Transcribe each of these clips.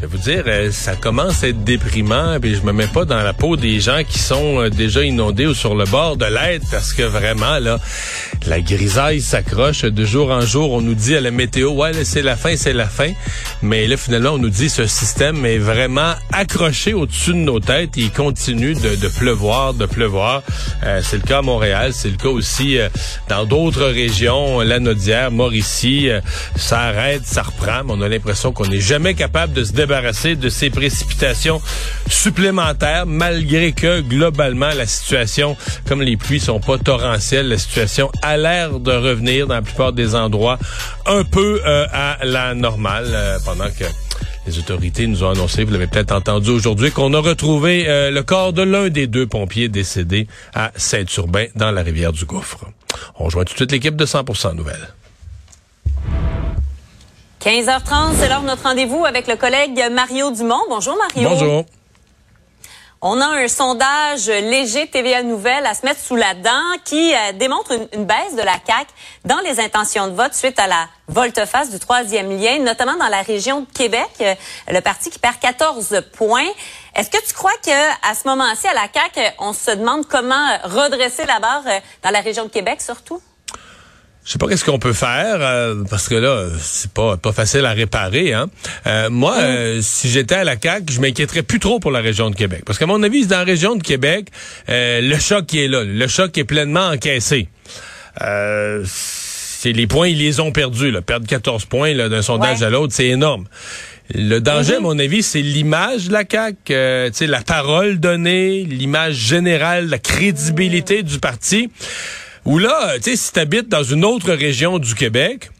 Je vais vous dire, euh, ça commence à être déprimant, puis je me mets pas dans la peau des gens qui sont euh, déjà inondés ou sur le bord de l'aide, parce que vraiment, là, la grisaille s'accroche de jour en jour. On nous dit à la météo, ouais, c'est la fin, c'est la fin. Mais là, finalement, on nous dit ce système est vraiment accroché au-dessus de nos têtes. Il continue de, pleuvoir, de pleuvoir. Euh, c'est le cas à Montréal, c'est le cas aussi dans d'autres régions, la Mauricie. ça arrête, ça reprend, on a l'impression qu'on n'est jamais capable de se débarrasser de ces précipitations supplémentaires, malgré que globalement la situation, comme les pluies sont pas torrentielles, la situation a l'air de revenir dans la plupart des endroits un peu euh, à la normale, euh, pendant que les autorités nous ont annoncé, vous l'avez peut-être entendu aujourd'hui, qu'on a retrouvé euh, le corps de l'un des deux pompiers décédés à Saint-Urbain dans la rivière du Gouffre. On rejoint tout de suite l'équipe de 100% Nouvelles. 15h30, c'est l'heure de notre rendez-vous avec le collègue Mario Dumont. Bonjour Mario. Bonjour. On a un sondage léger TVA Nouvelle à se mettre sous la dent qui euh, démontre une, baisse de la CAQ dans les intentions de vote suite à la volte-face du troisième lien, notamment dans la région de Québec, euh, le parti qui perd 14 points. Est-ce que tu crois que à ce moment-ci, à la CAQ, on se demande comment redresser la barre euh, dans la région de Québec surtout? Je sais pas qu'est-ce qu'on peut faire euh, parce que là c'est pas pas facile à réparer. Hein. Euh, moi, mm. euh, si j'étais à la CAQ, je m'inquiéterais plus trop pour la région de Québec parce qu'à mon avis, dans la région de Québec, le choc qui est là, le choc est pleinement encaissé. c'est les points, ils les ont perdus. Là. Perdre 14 points d'un sondage à l'autre, c'est énorme. Le danger, à mm-hmm. mon avis, c'est l'image de la CAQ, euh, la parole donnée, l'image générale, la crédibilité du parti. Ou là, tu sais, si tu habites dans une autre région du Québec,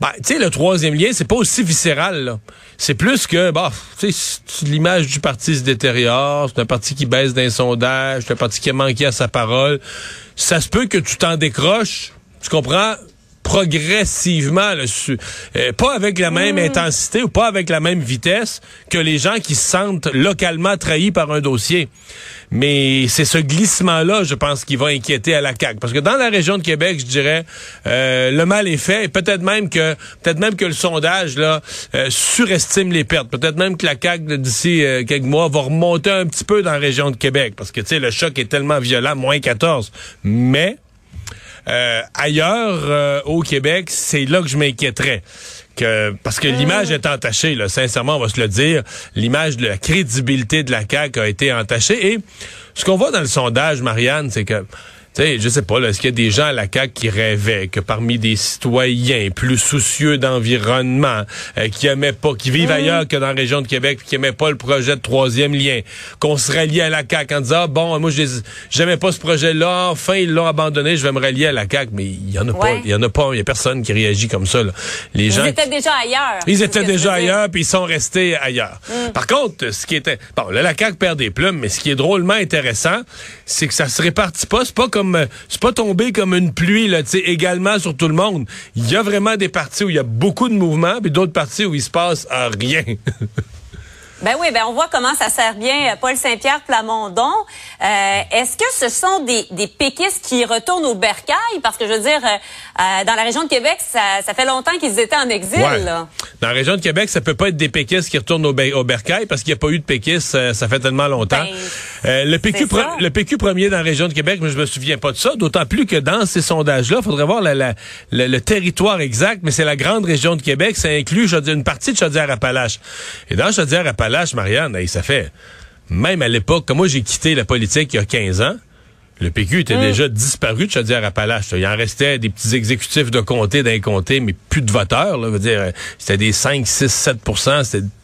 ben, tu sais, le troisième lien, c'est pas aussi viscéral. C'est plus que, bah, tu sais, l'image du parti se détériore, c'est un parti qui baisse d'un sondage, c'est un parti qui a manqué à sa parole. Ça se peut que tu t'en décroches, tu comprends, progressivement, euh, pas avec la même mmh. intensité ou pas avec la même vitesse que les gens qui se sentent localement trahis par un dossier. Mais c'est ce glissement-là, je pense, qui va inquiéter à la CAQ. Parce que dans la région de Québec, je dirais, euh, le mal est fait. Peut-être même que peut-être même que le sondage là euh, surestime les pertes. Peut-être même que la CAQ d'ici quelques mois va remonter un petit peu dans la région de Québec. Parce que tu sais, le choc est tellement violent, moins 14. Mais euh, ailleurs, euh, au Québec, c'est là que je m'inquiéterais. Que, parce que l'image est entachée, là, sincèrement, on va se le dire. L'image de la crédibilité de la CAQ a été entachée. Et ce qu'on voit dans le sondage, Marianne, c'est que sais, je sais pas, est-ce qu'il y a des gens à la CAQ qui rêvaient que parmi des citoyens plus soucieux d'environnement, euh, qui aimaient pas, qui vivent ailleurs que dans la région de Québec, qui aimaient pas le projet de troisième lien, qu'on se rallie à la CAQ en disant, ah, bon, moi, j'aimais pas ce projet-là, enfin, ils l'ont abandonné, je vais me rallier à la CAQ, mais il y en a pas, il y en a pas, il y a personne qui réagit comme ça, là. Les gens. Ils étaient déjà ailleurs. Ils étaient déjà ailleurs, puis ils sont restés ailleurs. Mm. Par contre, ce qui était, bon, là, la CAQ perd des plumes, mais ce qui est drôlement intéressant, c'est que ça se répartit pas, c'est pas comme euh, c'est pas tombé comme une pluie là, tu également sur tout le monde. Il y a vraiment des parties où il y a beaucoup de mouvements, puis d'autres parties où il se passe rien. Ben oui, ben on voit comment ça sert bien euh, Paul Saint-Pierre Plamondon. Euh, Est-ce que ce sont des, des péquistes qui retournent au bercail? Parce que je veux dire, euh, euh, dans la région de Québec, ça, ça fait longtemps qu'ils étaient en exil. Là. Dans la région de Québec, ça peut pas être des péquistes qui retournent au, au bercail parce qu'il n'y a pas eu de péquistes, ça fait tellement longtemps. Ben, le, PQ le PQ premier dans la région de Québec, mais je me souviens pas de ça, d'autant plus que dans ces sondages-là, il faudrait voir la, la, le territoire exact, mais c'est la grande région de Québec, ça inclut je une partie de Chaudière-Appalaches. Et dans Chaudière-Appalaches, Appalaches, Marianne, ça fait, même à l'époque, comme moi j'ai quitté la politique il y a 15 ans, le PQ était mm. déjà disparu de Chaudière-Appalaches. Il en restait des petits exécutifs de comté d'un comté, mais plus de voteurs. Là, veut dire, c'était des 5, 6, 7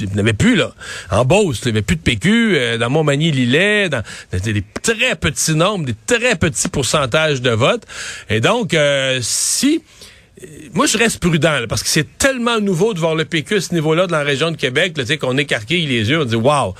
Il n'y avait plus, là. En Beauce, il n'y avait plus de PQ. Euh, dans Montmagny-Lillet, dans, des très petits nombres, des très petits pourcentages de votes. Et donc, euh, si moi, je reste prudent, parce que c'est tellement nouveau de voir le PQ à ce niveau-là dans la région de Québec, sais, qu'on écarquille les yeux, on dit wow.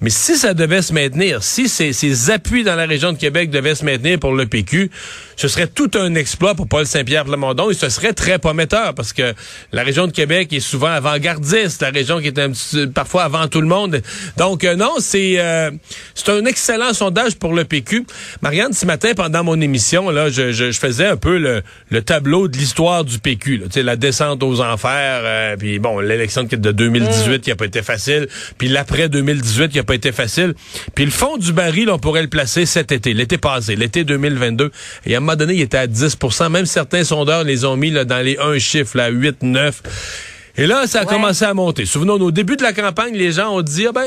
Mais si ça devait se maintenir, si ces, ces, appuis dans la région de Québec devaient se maintenir pour le PQ, ce serait tout un exploit pour Paul Saint-Pierre Plamondon et ce serait très prometteur parce que la région de Québec est souvent avant-gardiste, la région qui est un petit, parfois avant tout le monde. Donc euh, non, c'est euh, c'est un excellent sondage pour le PQ. Marianne, ce matin pendant mon émission, là, je, je, je faisais un peu le, le tableau de l'histoire du PQ, là, la descente aux enfers, euh, puis bon, l'élection de 2018 qui a pas été facile, puis l'après 2018 qui a pas été facile. Puis le fond du baril, on pourrait le placer cet été, l'été passé, l'été 2022. Et à un moment donné, il était à 10% Même certains sondeurs les ont mis là, dans les un chiffre, là, 8, 9. Et là, ça a commencé à monter. Souvenons-nous, au début de la campagne, les gens ont dit, ah ben,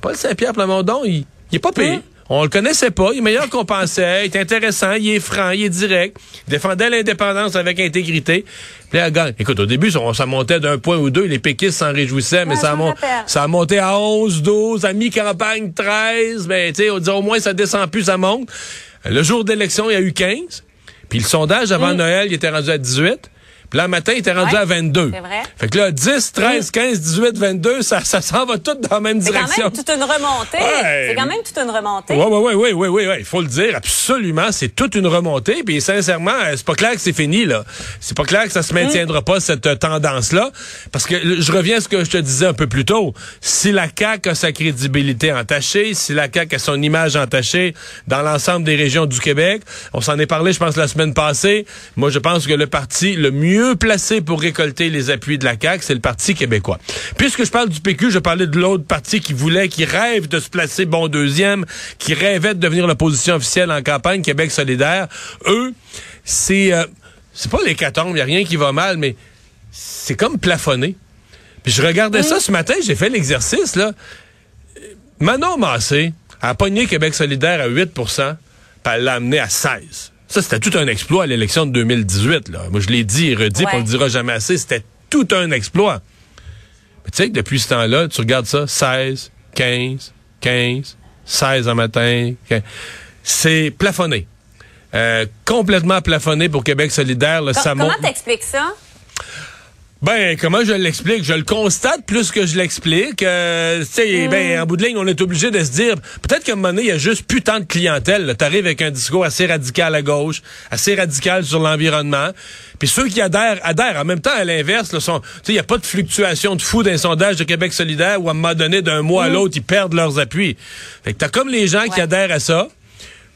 Paul Saint-Pierre Plamondon, il, il est pas payé. Hein? On le connaissait pas. Il est meilleur qu'on pensait. Il est intéressant. Il est franc. Il est direct. Il défendait l'indépendance avec intégrité. Puis là, gagne. Écoute, au début, ça, montait d'un point ou deux. Les péquistes s'en réjouissaient, mais ça, a ça a monté à 11, 12, à mi-campagne 13. Mais, tu sais, on dit au moins, ça descend plus, ça monte. Le jour d'élection, il y a eu 15. Puis le sondage avant mm. Noël, il était rendu à 18. Là, matin, il était rendu à 22. C'est vrai. Fait que là, 10, 13, 15, 18, 22, ça, ça s'en va tout dans la même direction. C'est quand même toute une remontée. C'est quand même toute une remontée. Oui, oui, oui, oui, oui, oui, il faut le dire, absolument, c'est toute une remontée. Puis sincèrement, c'est pas clair que c'est fini, là. C'est pas clair que ça se maintiendra pas, cette euh, tendance-là. Parce que je reviens à ce que je te disais un peu plus tôt. Si la CAQ a sa crédibilité entachée, si la CAQ a son image entachée dans l'ensemble des régions du Québec, on s'en est parlé, je pense, la semaine passée. Moi, je pense que le parti le mieux mieux placé pour récolter les appuis de la CAQ, c'est le Parti québécois. Puisque je parle du PQ, je parlais de l'autre parti qui voulait, qui rêve de se placer bon deuxième, qui rêvait de devenir l'opposition officielle en campagne, Québec solidaire. Eux, c'est... Euh, c'est pas l'hécatombe, il n'y a rien qui va mal, mais c'est comme plafonné. Puis je regardais ça ce matin, j'ai fait l'exercice, là. Manon Massé a pogné Québec solidaire à 8% puis elle l'a amené à 16 ça, c'était tout un exploit à l'élection de 2018. Là. Moi, je l'ai dit et redit, on le dira jamais assez, c'était tout un exploit. Mais tu sais que depuis ce temps-là, tu regardes ça, 16, 15, 15, 16 en matin. C'est plafonné. Euh, complètement plafonné pour Québec solidaire. Là, comment t'expliques ça? Ben, comment je l'explique? Je le constate plus que je l'explique. Euh, tu sais, ben, en bout de ligne, on est obligé de se dire, peut-être qu'à un moment donné, il y a juste plus tant de clientèle. T'arrives avec un discours assez radical à gauche, assez radical sur l'environnement. Puis ceux qui adhèrent, adhèrent. En même temps, à l'inverse, tu sais, il n'y a pas de fluctuation de fou d'un sondage de Québec solidaire où, à un moment donné, d'un mois à l'autre, ils perdent leurs appuis. Fait que t'as comme les gens qui adhèrent à ça.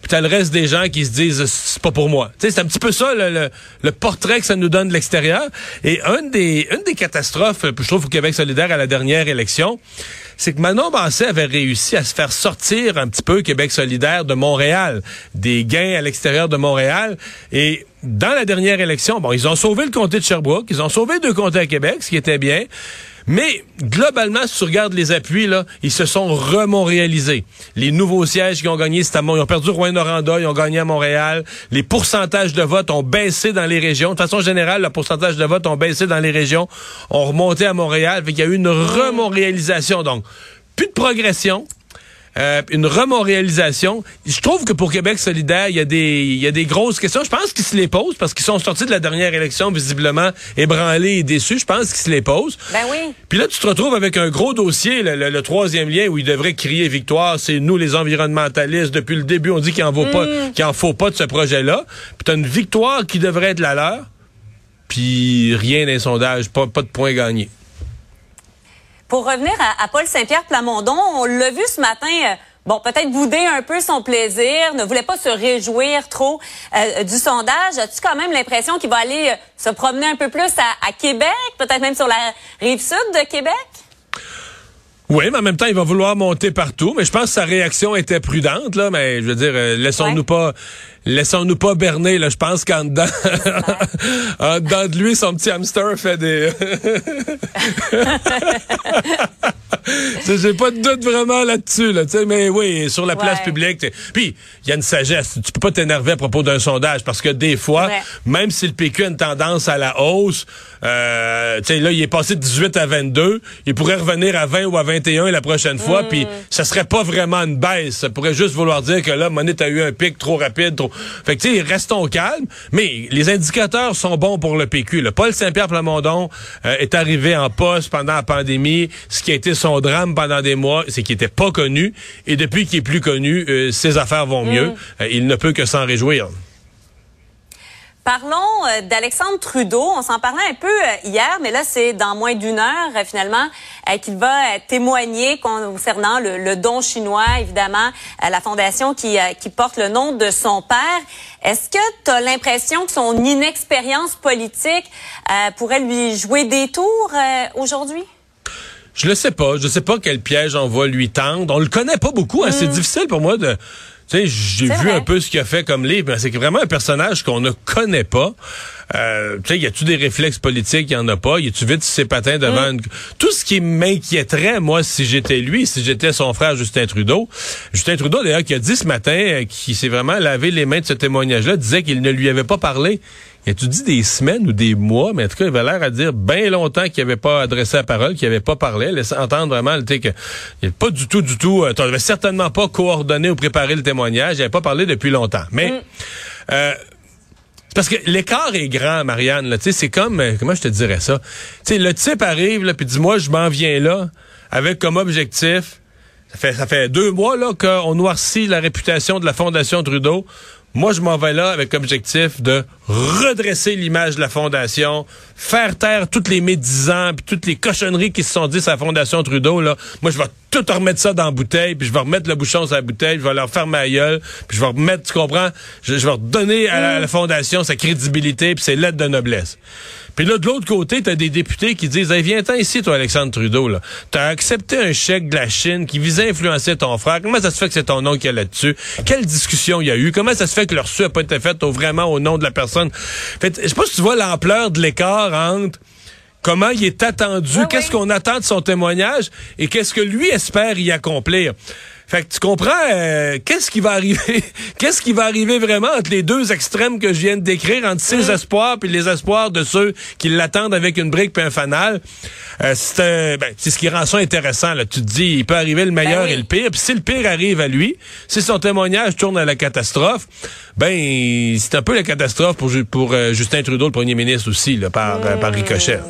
Puis t'as le reste des gens qui se disent c'est pas pour moi. C'est un petit peu ça le, le, portrait que ça nous donne de l'extérieur. Et une des, une des catastrophes, je trouve, au Québec solidaire à la dernière élection, c'est que Manon Basset avait réussi à se faire sortir un petit peu Québec solidaire de Montréal, des gains à l'extérieur de Montréal. Et dans la dernière élection, bon, ils ont sauvé le comté de Sherbrooke, ils ont sauvé deux comtés à Québec, ce qui était bien. Mais globalement, si tu regardes les appuis, là, ils se sont remontréalisés. Les nouveaux sièges qui ont gagné, c'est à Ils ont perdu Rouen-Noranda, ils ont gagné à Montréal. Les pourcentages de vote ont baissé dans les régions. De façon générale, le pourcentage de vote ont baissé dans les régions, ont remonté à Montréal. Fait y a eu une remontréalisation. Donc, plus de progression, euh, une remontréalisation. Je trouve que pour Québec solidaire, il y a des, il y a des grosses questions. Je pense qu'ils se les posent parce qu'ils sont sortis de la dernière élection visiblement ébranlés et déçus. Je pense qu'ils se les posent. Ben oui. Puis là, tu te retrouves avec un gros dossier, le, troisième lien où ils devraient crier victoire. C'est nous, les environnementalistes. Depuis le début, on dit qu'il en vaut pas, mm. qu'il en faut pas de ce projet-là. Puis t'as une victoire qui devrait être la leur. Puis rien d'un sondage, pas, pas de points gagnés. Pour revenir à, Paul Saint-Pierre Plamondon, on l'a vu ce matin. Euh, bon, peut-être bouder un peu son plaisir, ne voulait pas se réjouir trop euh, du sondage. As-tu quand même l'impression qu'il va aller euh, se promener un peu plus à, Québec, peut-être même sur la rive sud de Québec? Oui, mais en même temps, il va vouloir monter partout. Mais je pense que sa réaction était prudente, là. Mais je veux dire, laissons-nous pas laissons-nous pas berner, là. Je pense qu'en dedans, en dedans de lui, son petit hamster fait des... J'ai pas de doute vraiment là-dessus, là, mais oui, sur la place publique. Puis, il y a une sagesse. Tu peux pas t'énerver à propos d'un sondage parce que des fois, même si le PQ a une tendance à la hausse, euh, là, il est passé de 18 à 22, il pourrait revenir à 20 ou à 21 la prochaine fois, mm. puis ça serait pas vraiment une baisse. Ça pourrait juste vouloir dire que là, Monette a eu un pic trop rapide. Trop... Fait que, tu sais, restons calmes, mais les indicateurs sont bons pour le PQ. Le Paul Saint-Pierre Plamondon euh, est arrivé en poste pendant la pandémie. Ce qui a été son drame pendant des mois, c'est qu'il était pas connu. Et depuis qu'il est plus connu, euh, ses affaires vont mieux. Mm. Euh, il ne peut que s'en réjouir. Parlons euh, d'Alexandre Trudeau. On s'en parlait un peu hier, mais là, c'est dans moins d'une heure, finalement, qu'il va témoigner concernant le, don chinois, évidemment, la fondation qui, qui porte le nom de son père. Est-ce que tu as l'impression que son inexpérience politique pourrait lui jouer des tours aujourd'hui? Je le sais pas. Je sais pas quel piège on va lui tendre. On le connaît pas beaucoup. Hein. C'est mm. difficile pour moi de tu sais, j'ai vu un peu ce qu'il a fait comme livre, mais c'est vraiment un personnage qu'on ne connaît pas. Euh, tu sais, y a-tu des réflexes politiques? Il y en a pas. Y a-tu vite ses patins devant mm. Tout ce qui m'inquiéterait, moi, si j'étais lui, si j'étais son frère Justin Trudeau. Justin Trudeau, d'ailleurs, qui a dit ce matin, euh, qui s'est vraiment lavé les mains de ce témoignage-là, disait qu'il ne lui avait pas parlé. Y a-tu dit des semaines ou des mois? Mais en tout cas, il avait l'air à dire bien longtemps qu'il n'avait pas adressé la parole, qu'il n'avait pas parlé, laissé entendre vraiment que il pas du tout, du tout, euh, tu n'avais certainement pas coordonné ou préparé le témoignage. Il n'avait pas parlé depuis longtemps. Mais mm. euh, parce que l'écart est grand, Marianne. Là, c'est comme, euh, comment je te dirais ça? sais, le type arrive, là, puis dis moi, je m'en viens là, avec comme objectif, ça fait, ça fait deux mois là qu'on noircit la réputation de la Fondation Trudeau. Moi, je m'en vais là avec objectif de redresser l'image de la Fondation, faire taire toutes les médisants, puis toutes les cochonneries qui se sont dites à la Fondation Trudeau. Là. Moi, je vais tout remettre ça dans la bouteille, puis je vais remettre le bouchon sur la bouteille, je vais leur faire ma gueule, puis je vais remettre, tu comprends, je, vais redonner à la, Fondation sa crédibilité, puis ses lettres de noblesse. Puis là, de l'autre côté, t'as des députés qui disent hey, viens-t'en ici, toi, Alexandre Trudeau. Là. T'as accepté un chèque de la Chine qui visait à influencer ton frère. Comment ça se fait que c'est ton nom qui est là-dessus? Quelle discussion il y a eu? Comment ça se fait que le reçu n'a pas été fait vraiment au nom de la personne? Fait, je sais pas si tu vois l'ampleur de l'écart entre comment il est attendu, qu'est-ce qu'on attend de son témoignage? Et qu'est-ce que lui espère y accomplir? Fait que tu comprends euh, qu'est-ce qui va arriver? Qu'est-ce qui va arriver vraiment entre les deux extrêmes que je viens de décrire entre ses espoirs puis les espoirs de ceux qui l'attendent avec une brique puis un fanal? Euh, ben, c'est ce qui rend ça intéressant là, tu te dis il peut arriver le meilleur ben et le pire puis si le pire arrive à lui, si son témoignage tourne à la catastrophe, ben c'est un peu la catastrophe pour pour euh, Justin Trudeau le premier ministre aussi là, par par ricochet.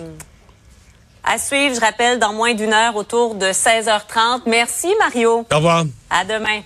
À suivre, je rappelle, dans moins d'une heure autour de 16h30. Merci, Mario. Au revoir. À demain.